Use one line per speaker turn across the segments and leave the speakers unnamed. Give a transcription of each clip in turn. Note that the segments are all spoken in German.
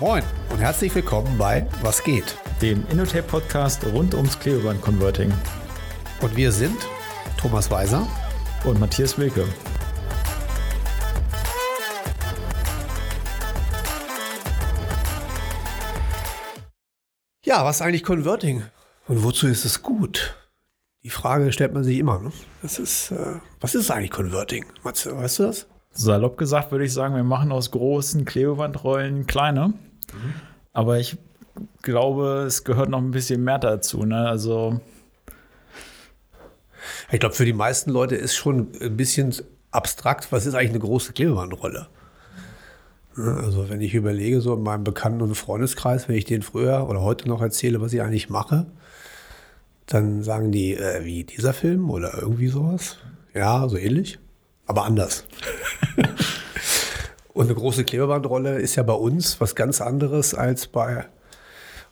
Moin und herzlich willkommen bei Was geht?
Dem Innotape-Podcast rund ums Klebeband-Converting.
Und wir sind Thomas Weiser
und Matthias Wilke.
Ja, was ist eigentlich Converting? Und wozu ist es gut? Die Frage stellt man sich immer. Ne? Das ist, äh, was ist eigentlich Converting? Weißt du das?
Salopp gesagt würde ich sagen, wir machen aus großen Klebebandrollen kleine. Mhm. Aber ich glaube, es gehört noch ein bisschen mehr dazu. Ne? Also
ich glaube, für die meisten Leute ist schon ein bisschen abstrakt, was ist eigentlich eine große Klebebandrolle? Also wenn ich überlege, so in meinem Bekannten- und Freundeskreis, wenn ich denen früher oder heute noch erzähle, was ich eigentlich mache, dann sagen die, äh, wie dieser Film oder irgendwie sowas. Ja, so ähnlich, aber anders. und eine große Klebebandrolle ist ja bei uns was ganz anderes als bei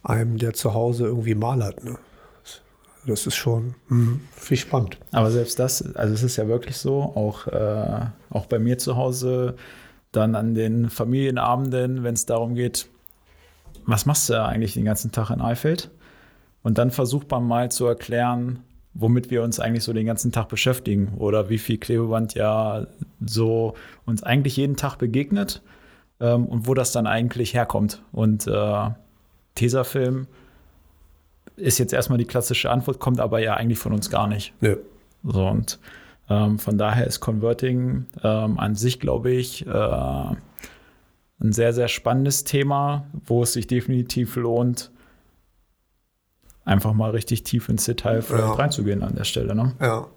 einem, der zu Hause irgendwie malert. Ne? Das ist schon mh, viel spannend.
Aber selbst das, also es ist ja wirklich so, auch, äh, auch bei mir zu Hause dann an den Familienabenden, wenn es darum geht, was machst du eigentlich den ganzen Tag in Eifeld? Und dann versucht man mal zu erklären, womit wir uns eigentlich so den ganzen Tag beschäftigen oder wie viel Klebeband ja so uns eigentlich jeden Tag begegnet ähm, und wo das dann eigentlich herkommt. Und äh, Tesafilm ist jetzt erstmal die klassische Antwort, kommt aber ja eigentlich von uns gar nicht. Ja. So und ähm, von daher ist Converting ähm, an sich, glaube ich, äh, ein sehr, sehr spannendes Thema, wo es sich definitiv lohnt, einfach mal richtig tief ins Detail ja. reinzugehen an der Stelle. Ne?
Ja.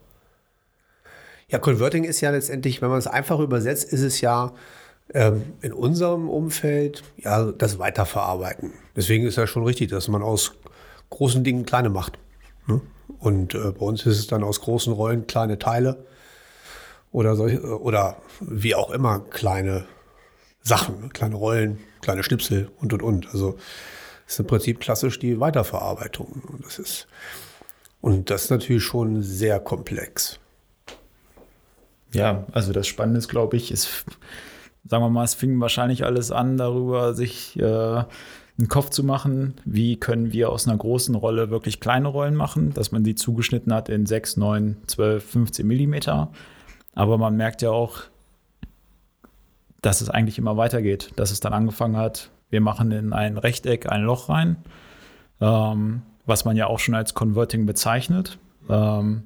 Ja, Converting ist ja letztendlich, wenn man es einfach übersetzt, ist es ja ähm, in unserem Umfeld ja das Weiterverarbeiten. Deswegen ist ja schon richtig, dass man aus großen Dingen kleine macht. Ne? Und äh, bei uns ist es dann aus großen Rollen kleine Teile oder solche, oder wie auch immer kleine Sachen, ne? kleine Rollen, kleine Schnipsel und und und. Also ist im Prinzip klassisch die Weiterverarbeitung. Und das ist, und das ist natürlich schon sehr komplex.
Ja, also das Spannende ist, glaube ich, ist, sagen wir mal, es fing wahrscheinlich alles an, darüber sich äh, einen Kopf zu machen, wie können wir aus einer großen Rolle wirklich kleine Rollen machen, dass man die zugeschnitten hat in 6, 9, 12, 15 Millimeter. Aber man merkt ja auch, dass es eigentlich immer weitergeht, dass es dann angefangen hat, wir machen in ein Rechteck ein Loch rein, ähm, was man ja auch schon als Converting bezeichnet. Ähm,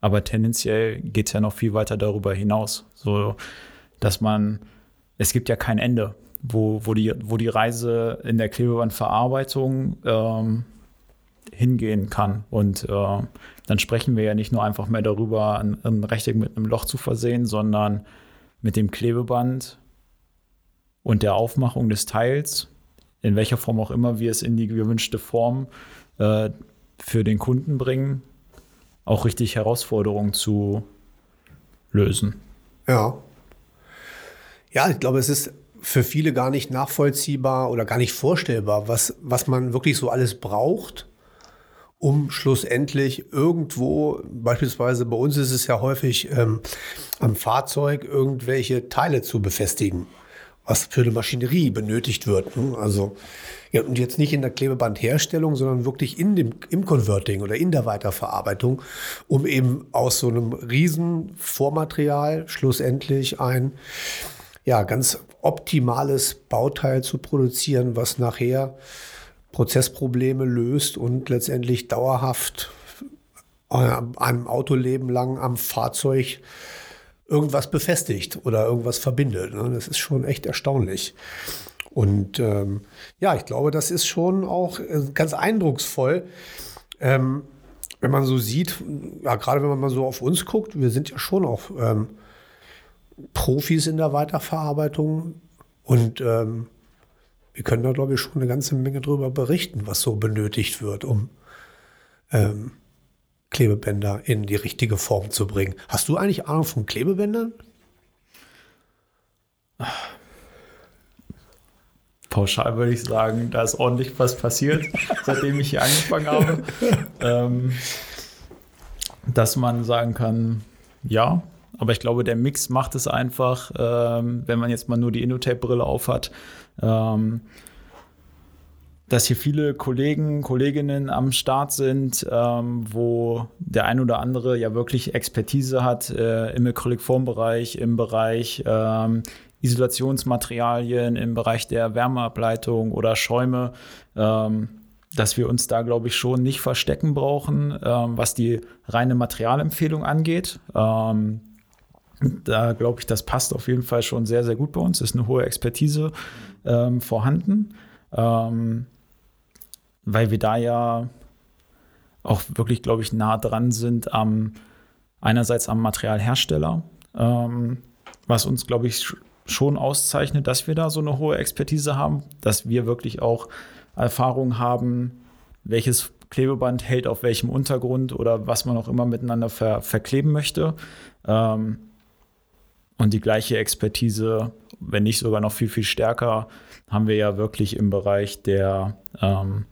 aber tendenziell geht es ja noch viel weiter darüber hinaus, so dass man, es gibt ja kein Ende wo, wo, die, wo die Reise in der Klebebandverarbeitung ähm, hingehen kann. Und äh, dann sprechen wir ja nicht nur einfach mehr darüber, ein, ein Rechteck mit einem Loch zu versehen, sondern mit dem Klebeband und der Aufmachung des Teils, in welcher Form auch immer wir es in die gewünschte Form äh, für den Kunden bringen, auch richtig Herausforderungen zu lösen.
Ja. Ja, ich glaube, es ist für viele gar nicht nachvollziehbar oder gar nicht vorstellbar, was, was man wirklich so alles braucht, um schlussendlich irgendwo, beispielsweise bei uns ist es ja häufig ähm, am Fahrzeug, irgendwelche Teile zu befestigen, was für eine Maschinerie benötigt wird. Ne? Also ja, und jetzt nicht in der Klebebandherstellung, sondern wirklich in dem, im Converting oder in der Weiterverarbeitung, um eben aus so einem riesen Vormaterial schlussendlich ein ja, ganz optimales Bauteil zu produzieren, was nachher Prozessprobleme löst und letztendlich dauerhaft äh, einem Autoleben lang am Fahrzeug irgendwas befestigt oder irgendwas verbindet. Ne? Das ist schon echt erstaunlich. Und ähm, ja, ich glaube, das ist schon auch äh, ganz eindrucksvoll. Ähm, wenn man so sieht, ja, gerade wenn man mal so auf uns guckt, wir sind ja schon auch ähm, Profis in der Weiterverarbeitung und ähm, wir können da, glaube ich, schon eine ganze Menge drüber berichten, was so benötigt wird, um ähm, Klebebänder in die richtige Form zu bringen. Hast du eigentlich Ahnung von Klebebändern?
Pauschal würde ich sagen, da ist ordentlich was passiert, seitdem ich hier angefangen habe. ähm, dass man sagen kann, ja, aber ich glaube, der Mix macht es einfach, ähm, wenn man jetzt mal nur die Innotape-Brille aufhat. Ähm, dass hier viele Kollegen, Kolleginnen am Start sind, ähm, wo der ein oder andere ja wirklich Expertise hat äh, im Acrylic-Formbereich, im Bereich ähm, Isolationsmaterialien, im Bereich der Wärmeableitung oder Schäume, ähm, dass wir uns da, glaube ich, schon nicht verstecken brauchen, ähm, was die reine Materialempfehlung angeht. Ähm, da glaube ich, das passt auf jeden Fall schon sehr, sehr gut bei uns. Ist eine hohe Expertise ähm, vorhanden. Ähm, weil wir da ja auch wirklich, glaube ich, nah dran sind am einerseits am Materialhersteller, ähm, was uns, glaube ich, schon auszeichnet, dass wir da so eine hohe Expertise haben, dass wir wirklich auch Erfahrung haben, welches Klebeband hält auf welchem Untergrund oder was man auch immer miteinander ver verkleben möchte. Ähm, und die gleiche Expertise, wenn nicht sogar noch viel, viel stärker, haben wir ja wirklich im Bereich der ähm,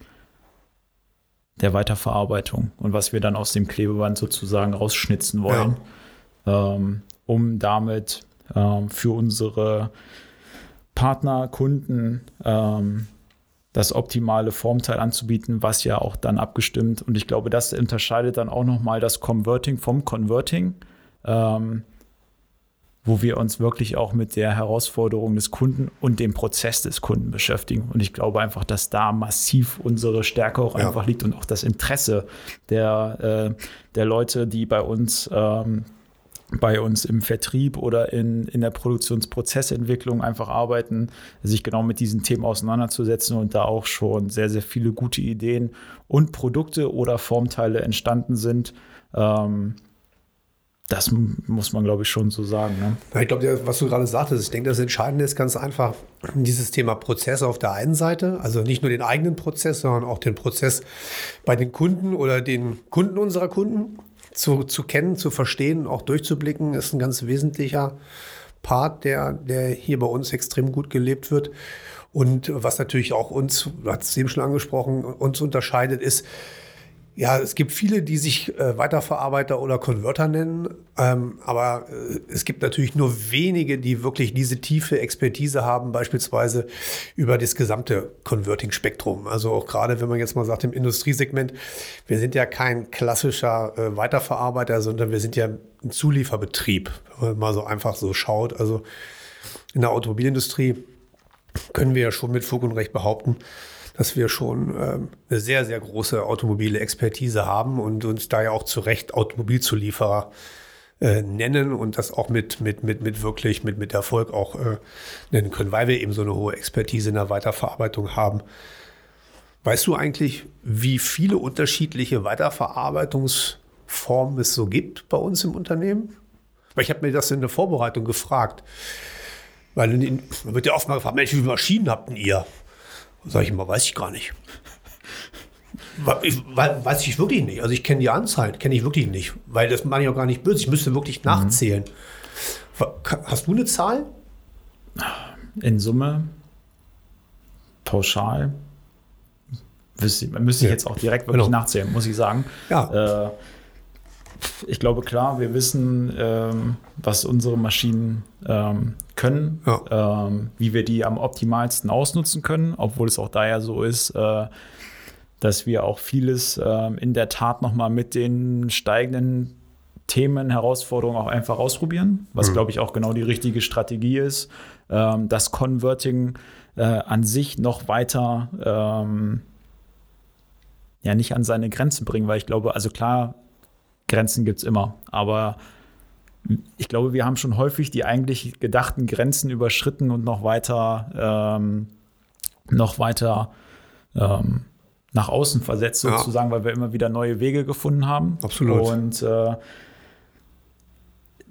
der Weiterverarbeitung und was wir dann aus dem Klebeband sozusagen rausschnitzen wollen, ja. ähm, um damit ähm, für unsere Partner, Kunden ähm, das optimale Formteil anzubieten, was ja auch dann abgestimmt und ich glaube, das unterscheidet dann auch nochmal das Converting vom Converting. Ähm, wo wir uns wirklich auch mit der Herausforderung des Kunden und dem Prozess des Kunden beschäftigen. Und ich glaube einfach, dass da massiv unsere Stärke auch ja. einfach liegt und auch das Interesse der, äh, der Leute, die bei uns ähm, bei uns im Vertrieb oder in, in der Produktionsprozessentwicklung einfach arbeiten, sich genau mit diesen Themen auseinanderzusetzen und da auch schon sehr, sehr viele gute Ideen und Produkte oder Formteile entstanden sind. Ähm, das muss man, glaube ich, schon so sagen. Ne?
Ich glaube, was du gerade sagtest, ich denke, das Entscheidende ist ganz einfach dieses Thema Prozess auf der einen Seite, also nicht nur den eigenen Prozess, sondern auch den Prozess bei den Kunden oder den Kunden unserer Kunden zu, zu kennen, zu verstehen, auch durchzublicken, ist ein ganz wesentlicher Part, der, der hier bei uns extrem gut gelebt wird. Und was natürlich auch uns, du hast es eben schon angesprochen, uns unterscheidet, ist, ja, es gibt viele, die sich äh, Weiterverarbeiter oder Converter nennen, ähm, aber äh, es gibt natürlich nur wenige, die wirklich diese tiefe Expertise haben, beispielsweise über das gesamte Converting-Spektrum. Also auch gerade, wenn man jetzt mal sagt, im Industriesegment, wir sind ja kein klassischer äh, Weiterverarbeiter, sondern wir sind ja ein Zulieferbetrieb, wenn man mal so einfach so schaut. Also in der Automobilindustrie können wir ja schon mit Fug und Recht behaupten, dass wir schon ähm, eine sehr, sehr große automobile Expertise haben und uns da ja auch zu Recht Automobilzulieferer äh, nennen und das auch mit, mit, mit, mit wirklich mit, mit Erfolg auch äh, nennen können, weil wir eben so eine hohe Expertise in der Weiterverarbeitung haben. Weißt du eigentlich, wie viele unterschiedliche Weiterverarbeitungsformen es so gibt bei uns im Unternehmen? Weil ich habe mir das in der Vorbereitung gefragt. Weil man wird ja oft mal gefragt, viele Maschinen habt ihr? Sag ich immer, weiß ich gar nicht. weiß ich wirklich nicht. Also ich kenne die Anzahl, kenne ich wirklich nicht. Weil das mache ich auch gar nicht böse. Ich müsste wirklich mhm. nachzählen. Hast du eine Zahl?
In Summe, pauschal, müsste, müsste ich jetzt auch direkt wirklich genau. nachzählen, muss ich sagen. Ja. Äh, ich glaube, klar, wir wissen, ähm, was unsere Maschinen ähm, können, ja. ähm, wie wir die am optimalsten ausnutzen können, obwohl es auch daher so ist, äh, dass wir auch vieles äh, in der Tat nochmal mit den steigenden Themen, Herausforderungen auch einfach ausprobieren, was, mhm. glaube ich, auch genau die richtige Strategie ist, ähm, das Converting äh, an sich noch weiter ähm, ja nicht an seine Grenzen bringen, weil ich glaube, also klar, Grenzen gibt es immer. Aber ich glaube, wir haben schon häufig die eigentlich gedachten Grenzen überschritten und noch weiter, ähm, noch weiter ähm, nach außen versetzt, ja. sozusagen, weil wir immer wieder neue Wege gefunden haben.
Absolut.
Und äh,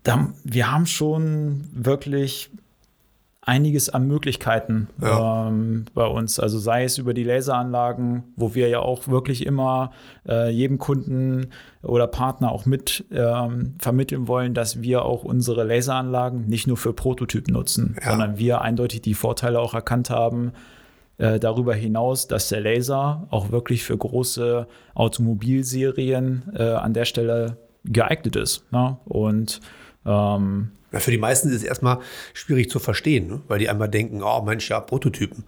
da, wir haben schon wirklich einiges an Möglichkeiten ja. ähm, bei uns. Also sei es über die Laseranlagen, wo wir ja auch wirklich immer äh, jedem Kunden oder Partner auch mit ähm, vermitteln wollen, dass wir auch unsere Laseranlagen nicht nur für Prototypen nutzen, ja. sondern wir eindeutig die Vorteile auch erkannt haben. Äh, darüber hinaus, dass der Laser auch wirklich für große Automobilserien äh, an der Stelle geeignet ist. Ne? Und ähm,
ja, für die meisten ist es erstmal schwierig zu verstehen, ne? weil die einmal denken, oh Mensch, ja, Prototypen.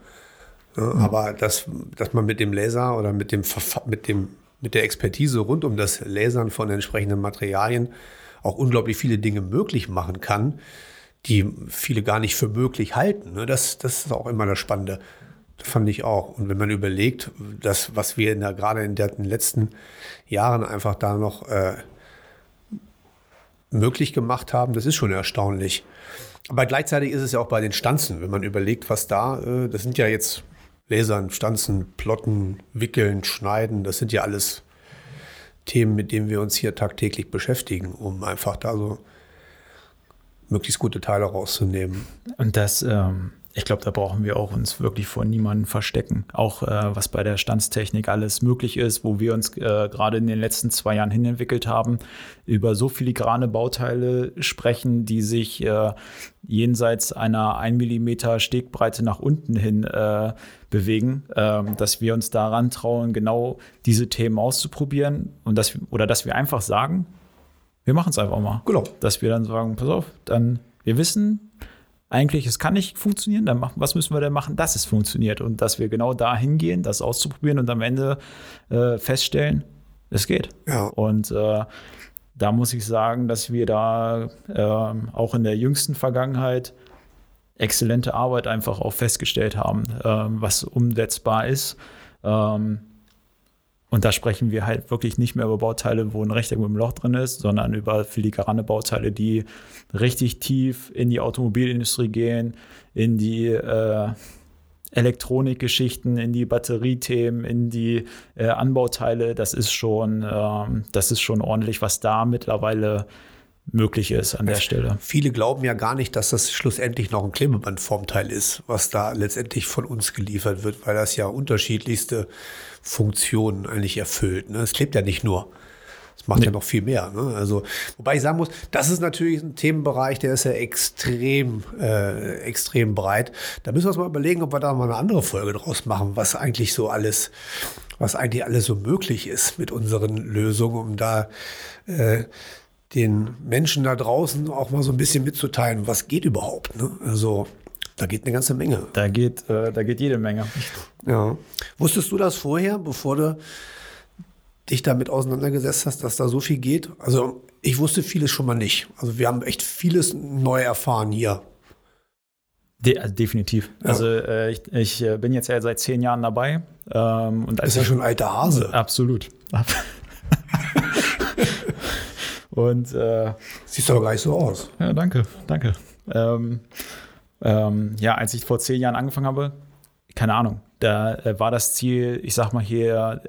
Ja, mhm. Aber dass, dass man mit dem Laser oder mit, dem, mit, dem, mit der Expertise rund um das Lasern von entsprechenden Materialien auch unglaublich viele Dinge möglich machen kann, die viele gar nicht für möglich halten. Ne? Das, das ist auch immer das Spannende. Das fand ich auch. Und wenn man überlegt, dass, was wir in der, gerade in den letzten Jahren einfach da noch äh, möglich gemacht haben, das ist schon erstaunlich. Aber gleichzeitig ist es ja auch bei den Stanzen, wenn man überlegt, was da, äh, das sind ja jetzt Lasern, Stanzen, Plotten, Wickeln, Schneiden, das sind ja alles Themen, mit denen wir uns hier tagtäglich beschäftigen, um einfach da so möglichst gute Teile rauszunehmen.
Und das, ähm, ich glaube, da brauchen wir auch uns wirklich vor niemanden verstecken. Auch äh, was bei der Standstechnik alles möglich ist, wo wir uns äh, gerade in den letzten zwei Jahren hinentwickelt haben, über so filigrane Bauteile sprechen, die sich äh, jenseits einer 1 mm Stegbreite nach unten hin äh, bewegen, ähm, dass wir uns daran trauen, genau diese Themen auszuprobieren und dass, oder dass wir einfach sagen, wir machen es einfach mal. Genau. Dass wir dann sagen, pass auf, dann wir wissen, eigentlich, es kann nicht funktionieren, dann machen, was müssen wir denn machen, dass es funktioniert und dass wir genau da hingehen, das auszuprobieren und am Ende äh, feststellen, es geht. Ja. Und äh, da muss ich sagen, dass wir da äh, auch in der jüngsten Vergangenheit exzellente Arbeit einfach auch festgestellt haben, ähm, was umsetzbar ist. Ähm, und da sprechen wir halt wirklich nicht mehr über Bauteile, wo ein Rechteck mit einem Loch drin ist, sondern über filigrane Bauteile, die richtig tief in die Automobilindustrie gehen, in die äh, Elektronikgeschichten, in die Batteriethemen, in die äh, Anbauteile. Das ist schon, äh, das ist schon ordentlich, was da mittlerweile möglich ist an der Stelle.
Viele glauben ja gar nicht, dass das schlussendlich noch ein Klebebandformteil ist, was da letztendlich von uns geliefert wird, weil das ja unterschiedlichste Funktionen eigentlich erfüllt. Ne? Es klebt ja nicht nur. Es macht nee. ja noch viel mehr. Ne? Also, wobei ich sagen muss, das ist natürlich ein Themenbereich, der ist ja extrem, äh, extrem breit. Da müssen wir uns mal überlegen, ob wir da mal eine andere Folge draus machen, was eigentlich so alles, was eigentlich alles so möglich ist mit unseren Lösungen, um da äh, den Menschen da draußen auch mal so ein bisschen mitzuteilen, was geht überhaupt. Ne? Also da geht eine ganze Menge.
Da geht, äh, da geht jede Menge.
Ja. Wusstest du das vorher, bevor du dich damit auseinandergesetzt hast, dass da so viel geht? Also ich wusste vieles schon mal nicht. Also wir haben echt vieles neu erfahren hier.
De also definitiv. Ja. Also äh, ich, ich, äh, bin jetzt ja seit zehn Jahren dabei. Ähm, und
ist ja schon ein alter Hase.
Absolut. Und äh,
siehst aber gar nicht so aus.
Ja, danke, danke. Ähm, ähm, ja, als ich vor zehn Jahren angefangen habe, keine Ahnung, da äh, war das Ziel, ich sag mal hier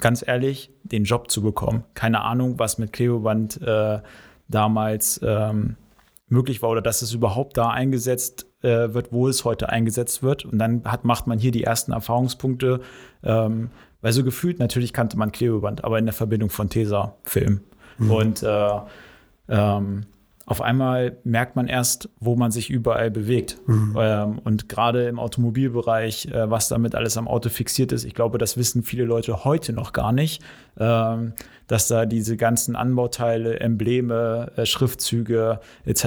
ganz ehrlich, den Job zu bekommen. Keine Ahnung, was mit Klebeband äh, damals ähm, möglich war oder dass es überhaupt da eingesetzt äh, wird, wo es heute eingesetzt wird. Und dann hat, macht man hier die ersten Erfahrungspunkte, ähm, weil so gefühlt natürlich kannte man Klebeband, aber in der Verbindung von Tesa-Film. Mhm. Und äh, ähm, auf einmal merkt man erst, wo man sich überall bewegt. Mhm. Ähm, und gerade im Automobilbereich, äh, was damit alles am Auto fixiert ist, ich glaube, das wissen viele Leute heute noch gar nicht, ähm, dass da diese ganzen Anbauteile, Embleme, äh, Schriftzüge etc.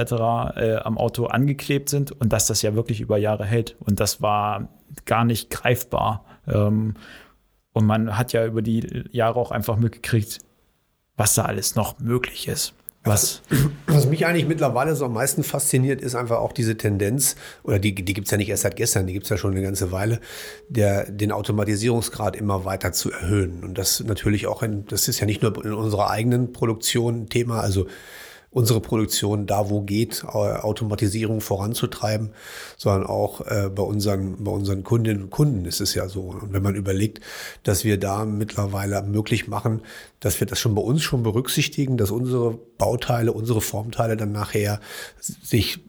Äh, am Auto angeklebt sind und dass das ja wirklich über Jahre hält. Und das war gar nicht greifbar. Ähm, und man hat ja über die Jahre auch einfach mitgekriegt, was da alles noch möglich ist.
Was? Was mich eigentlich mittlerweile so am meisten fasziniert, ist einfach auch diese Tendenz, oder die, die gibt es ja nicht erst seit gestern, die gibt es ja schon eine ganze Weile, der, den Automatisierungsgrad immer weiter zu erhöhen. Und das natürlich auch, in, das ist ja nicht nur in unserer eigenen Produktion Thema, also unsere Produktion da, wo geht, Automatisierung voranzutreiben, sondern auch äh, bei, unseren, bei unseren Kundinnen und Kunden ist es ja so. Und wenn man überlegt, dass wir da mittlerweile möglich machen, dass wir das schon bei uns schon berücksichtigen, dass unsere Bauteile, unsere Formteile dann nachher sich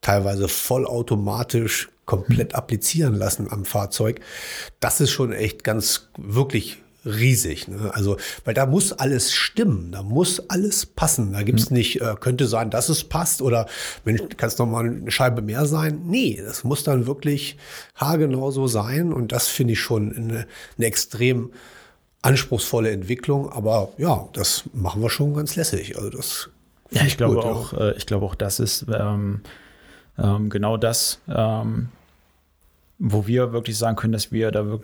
teilweise vollautomatisch komplett applizieren lassen am Fahrzeug. Das ist schon echt ganz wirklich riesig. Ne? Also, weil da muss alles stimmen, da muss alles passen. Da gibt's mhm. nicht, äh, könnte sein, dass es passt oder Mensch, kann es nochmal eine Scheibe mehr sein. Nee, das muss dann wirklich haargenau so sein und das finde ich schon eine, eine extrem anspruchsvolle Entwicklung, aber ja, das machen wir schon ganz lässig. Also das
ja, ich glaube gut, auch, ja. äh, ich glaube auch, das ist ähm, ähm, genau das, ähm, wo wir wirklich sagen können, dass wir da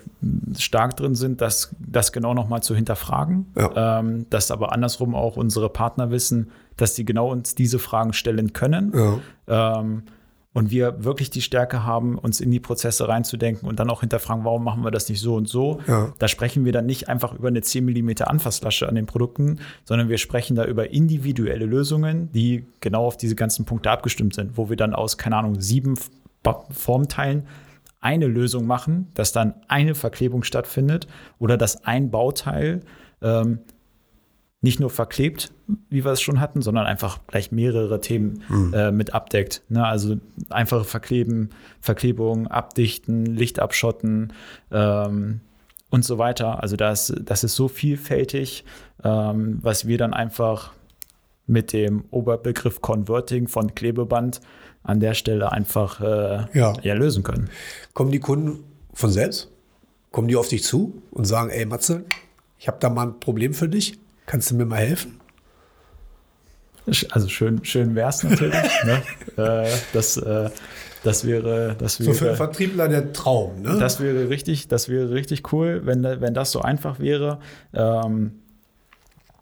stark drin sind, das, das genau nochmal zu hinterfragen. Ja. Ähm, dass aber andersrum auch unsere Partner wissen, dass sie genau uns diese Fragen stellen können. Ja. Ähm, und wir wirklich die Stärke haben, uns in die Prozesse reinzudenken und dann auch hinterfragen, warum machen wir das nicht so und so. Ja. Da sprechen wir dann nicht einfach über eine 10 mm Anfasslasche an den Produkten, sondern wir sprechen da über individuelle Lösungen, die genau auf diese ganzen Punkte abgestimmt sind, wo wir dann aus, keine Ahnung, sieben Formteilen eine Lösung machen, dass dann eine Verklebung stattfindet oder dass ein Bauteil ähm, nicht nur verklebt, wie wir es schon hatten, sondern einfach gleich mehrere Themen mhm. äh, mit abdeckt. Ne? Also einfache Verkleben, Verklebung, Abdichten, Licht abschotten ähm, und so weiter. Also das, das ist so vielfältig, ähm, was wir dann einfach mit dem Oberbegriff Converting von Klebeband an der Stelle einfach äh, ja. ja. lösen können.
Kommen die Kunden von selbst? Kommen die auf dich zu und sagen, ey Matze, ich habe da mal ein Problem für dich? Kannst du mir mal helfen?
Also schön, schön wäre es natürlich. ne? äh, das, äh, das wäre, das wäre.
So für Vertriebler der Traum, ne?
Das wäre richtig, das wäre richtig cool, wenn, wenn das so einfach wäre. Ähm,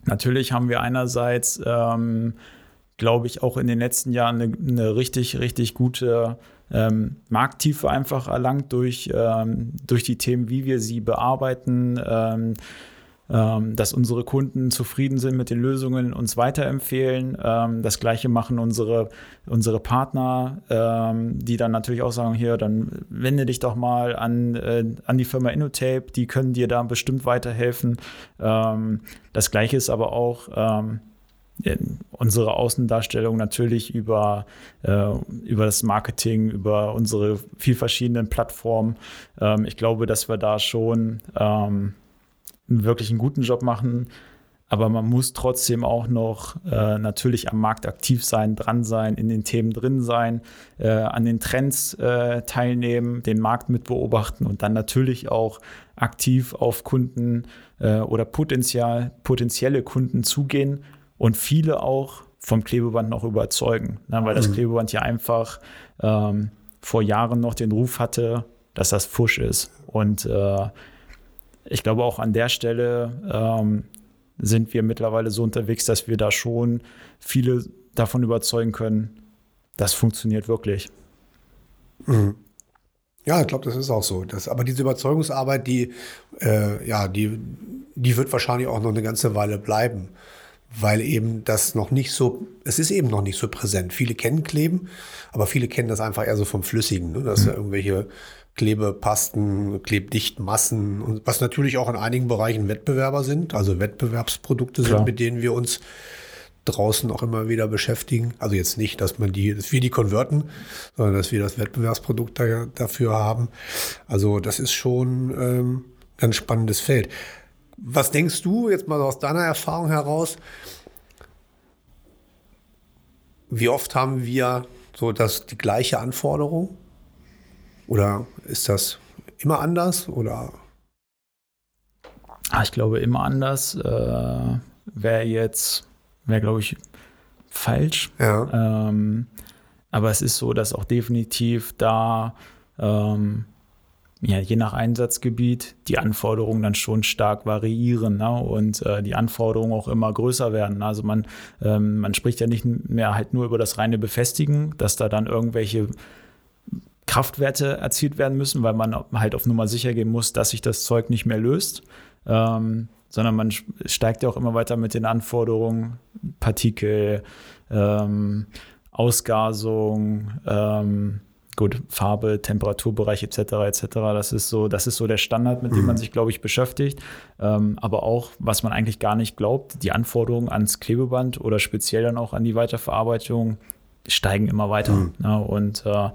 natürlich haben wir einerseits, ähm, glaube ich, auch in den letzten Jahren eine, eine richtig, richtig gute ähm, Markttiefe einfach erlangt durch, ähm, durch die Themen, wie wir sie bearbeiten ähm, ähm, dass unsere Kunden zufrieden sind mit den Lösungen, uns weiterempfehlen. Ähm, das gleiche machen unsere, unsere Partner, ähm, die dann natürlich auch sagen, hier, dann wende dich doch mal an, äh, an die Firma Innotape, die können dir da bestimmt weiterhelfen. Das gleiche ist aber auch unsere Außendarstellung natürlich über, äh, über das Marketing, über unsere viel verschiedenen Plattformen. Ähm, ich glaube, dass wir da schon ähm, wirklich einen guten Job machen. Aber man muss trotzdem auch noch äh, natürlich am Markt aktiv sein, dran sein, in den Themen drin sein, äh, an den Trends äh, teilnehmen, den Markt mit beobachten und dann natürlich auch aktiv auf Kunden äh, oder Potenzial, potenzielle Kunden zugehen und viele auch vom Klebeband noch überzeugen. Ne? Weil das mhm. Klebeband ja einfach ähm, vor Jahren noch den Ruf hatte, dass das Fusch ist. Und äh, ich glaube auch an der Stelle ähm, sind wir mittlerweile so unterwegs, dass wir da schon viele davon überzeugen können, das funktioniert wirklich.
Mhm. Ja, ich glaube, das ist auch so. Das, aber diese Überzeugungsarbeit, die, äh, ja, die, die wird wahrscheinlich auch noch eine ganze Weile bleiben, weil eben das noch nicht so, es ist eben noch nicht so präsent. Viele kennen Kleben, aber viele kennen das einfach eher so vom Flüssigen, ne? dass mhm. da irgendwelche Klebepasten, Klebdichtmassen und was natürlich auch in einigen Bereichen Wettbewerber sind, also Wettbewerbsprodukte Klar. sind, mit denen wir uns draußen auch immer wieder beschäftigen. Also jetzt nicht, dass man die, dass wir die konverten, sondern dass wir das Wettbewerbsprodukt da, dafür haben. Also das ist schon ähm, ein spannendes Feld. Was denkst du jetzt mal aus deiner Erfahrung heraus? Wie oft haben wir so das, die gleiche Anforderung? Oder ist das immer anders oder?
Ah, ich glaube, immer anders äh, wäre jetzt, wäre glaube ich falsch. Ja. Ähm, aber es ist so, dass auch definitiv da, ähm, ja, je nach Einsatzgebiet, die Anforderungen dann schon stark variieren ne? und äh, die Anforderungen auch immer größer werden. Also man, ähm, man spricht ja nicht mehr halt nur über das reine Befestigen, dass da dann irgendwelche Kraftwerte erzielt werden müssen, weil man halt auf Nummer sicher gehen muss, dass sich das Zeug nicht mehr löst. Ähm, sondern man steigt ja auch immer weiter mit den Anforderungen, Partikel, ähm, Ausgasung, ähm, gut, Farbe, Temperaturbereich etc. etc. Das ist so, das ist so der Standard, mit dem man mhm. sich, glaube ich, beschäftigt. Ähm, aber auch, was man eigentlich gar nicht glaubt, die Anforderungen ans Klebeband oder speziell dann auch an die Weiterverarbeitung steigen immer weiter. Mhm. Ne? Und äh,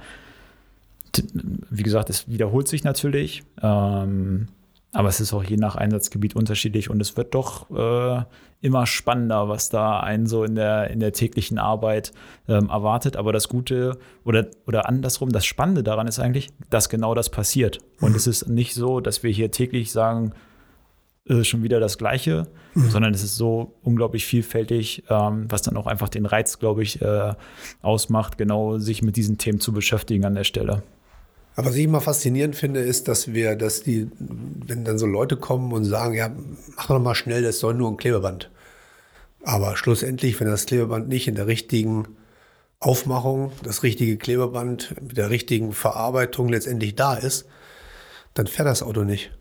wie gesagt, es wiederholt sich natürlich, ähm, aber es ist auch je nach Einsatzgebiet unterschiedlich und es wird doch äh, immer spannender, was da einen so in der, in der täglichen Arbeit ähm, erwartet. Aber das Gute oder, oder andersrum, das Spannende daran ist eigentlich, dass genau das passiert. Und es ist nicht so, dass wir hier täglich sagen, ist es schon wieder das Gleiche, mhm. sondern es ist so unglaublich vielfältig, ähm, was dann auch einfach den Reiz, glaube ich, äh, ausmacht, genau sich mit diesen Themen zu beschäftigen an der Stelle.
Aber was ich immer faszinierend finde, ist, dass wir, dass die, wenn dann so Leute kommen und sagen, ja, mach doch mal schnell, das soll nur ein Klebeband. Aber schlussendlich, wenn das Klebeband nicht in der richtigen Aufmachung, das richtige Klebeband mit der richtigen Verarbeitung letztendlich da ist, dann fährt das Auto nicht.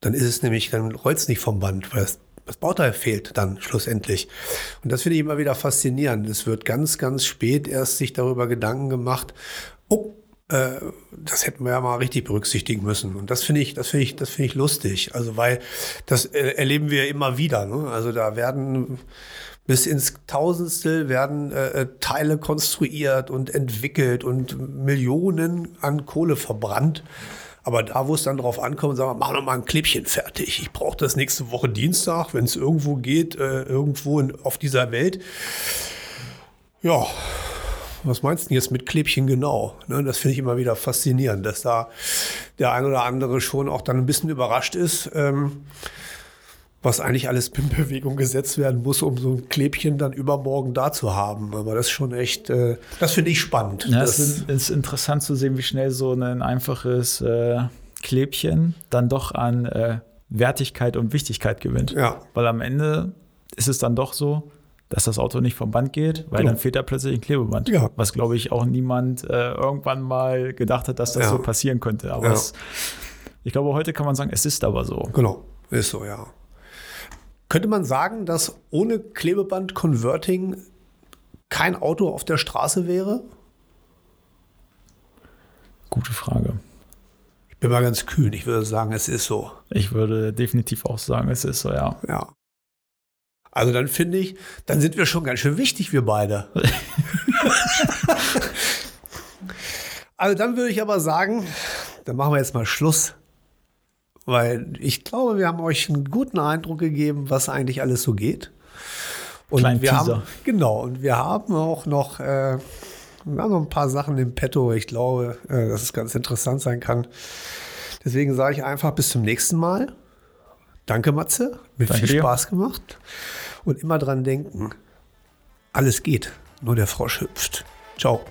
Dann ist es nämlich, dann rollt es nicht vom Band, weil das, das Bauteil fehlt dann schlussendlich. Und das finde ich immer wieder faszinierend. Es wird ganz, ganz spät erst sich darüber Gedanken gemacht, oh, äh, das hätten wir ja mal richtig berücksichtigen müssen. Und das finde ich, das finde ich, das finde ich lustig. Also, weil das äh, erleben wir immer wieder. Ne? Also da werden bis ins Tausendstel werden äh, äh, Teile konstruiert und entwickelt und Millionen an Kohle verbrannt. Aber da, wo es dann drauf ankommt, sagen wir, mach noch mal ein Klebchen fertig. Ich brauche das nächste Woche Dienstag, wenn es irgendwo geht, äh, irgendwo in, auf dieser Welt. Ja, was meinst du denn jetzt mit Klebchen genau? Ne, das finde ich immer wieder faszinierend, dass da der ein oder andere schon auch dann ein bisschen überrascht ist, ähm, was eigentlich alles in Bewegung gesetzt werden muss, um so ein Klebchen dann übermorgen da zu haben. Aber das ist schon echt, äh, das finde ich spannend.
Ja, es ist, ist, interessant zu sehen, wie schnell so ein einfaches äh, Klebchen dann doch an äh, Wertigkeit und Wichtigkeit gewinnt.
Ja.
Weil am Ende ist es dann doch so, dass das Auto nicht vom Band geht, weil genau. dann fehlt da plötzlich ein Klebeband. Ja. Was, glaube ich, auch niemand äh, irgendwann mal gedacht hat, dass das ja. so passieren könnte. Aber ja. es, ich glaube, heute kann man sagen, es ist aber so.
Genau, ist so, ja. Könnte man sagen, dass ohne Klebeband-Converting kein Auto auf der Straße wäre?
Gute Frage.
Ich bin mal ganz kühn. Ich würde sagen, es ist so.
Ich würde definitiv auch sagen, es ist so, ja.
Ja. Also dann finde ich, dann sind wir schon ganz schön wichtig, wir beide. also dann würde ich aber sagen, dann machen wir jetzt mal Schluss. Weil ich glaube, wir haben euch einen guten Eindruck gegeben, was eigentlich alles so geht. Und Klein wir Teaser. haben, genau, und wir haben auch noch, äh, wir haben noch ein paar Sachen im Petto. Ich glaube, äh, dass es ganz interessant sein kann. Deswegen sage ich einfach bis zum nächsten Mal. Danke, Matze. Mit Danke viel Spaß dir. gemacht. Und immer dran denken, alles geht, nur der Frosch hüpft. Ciao.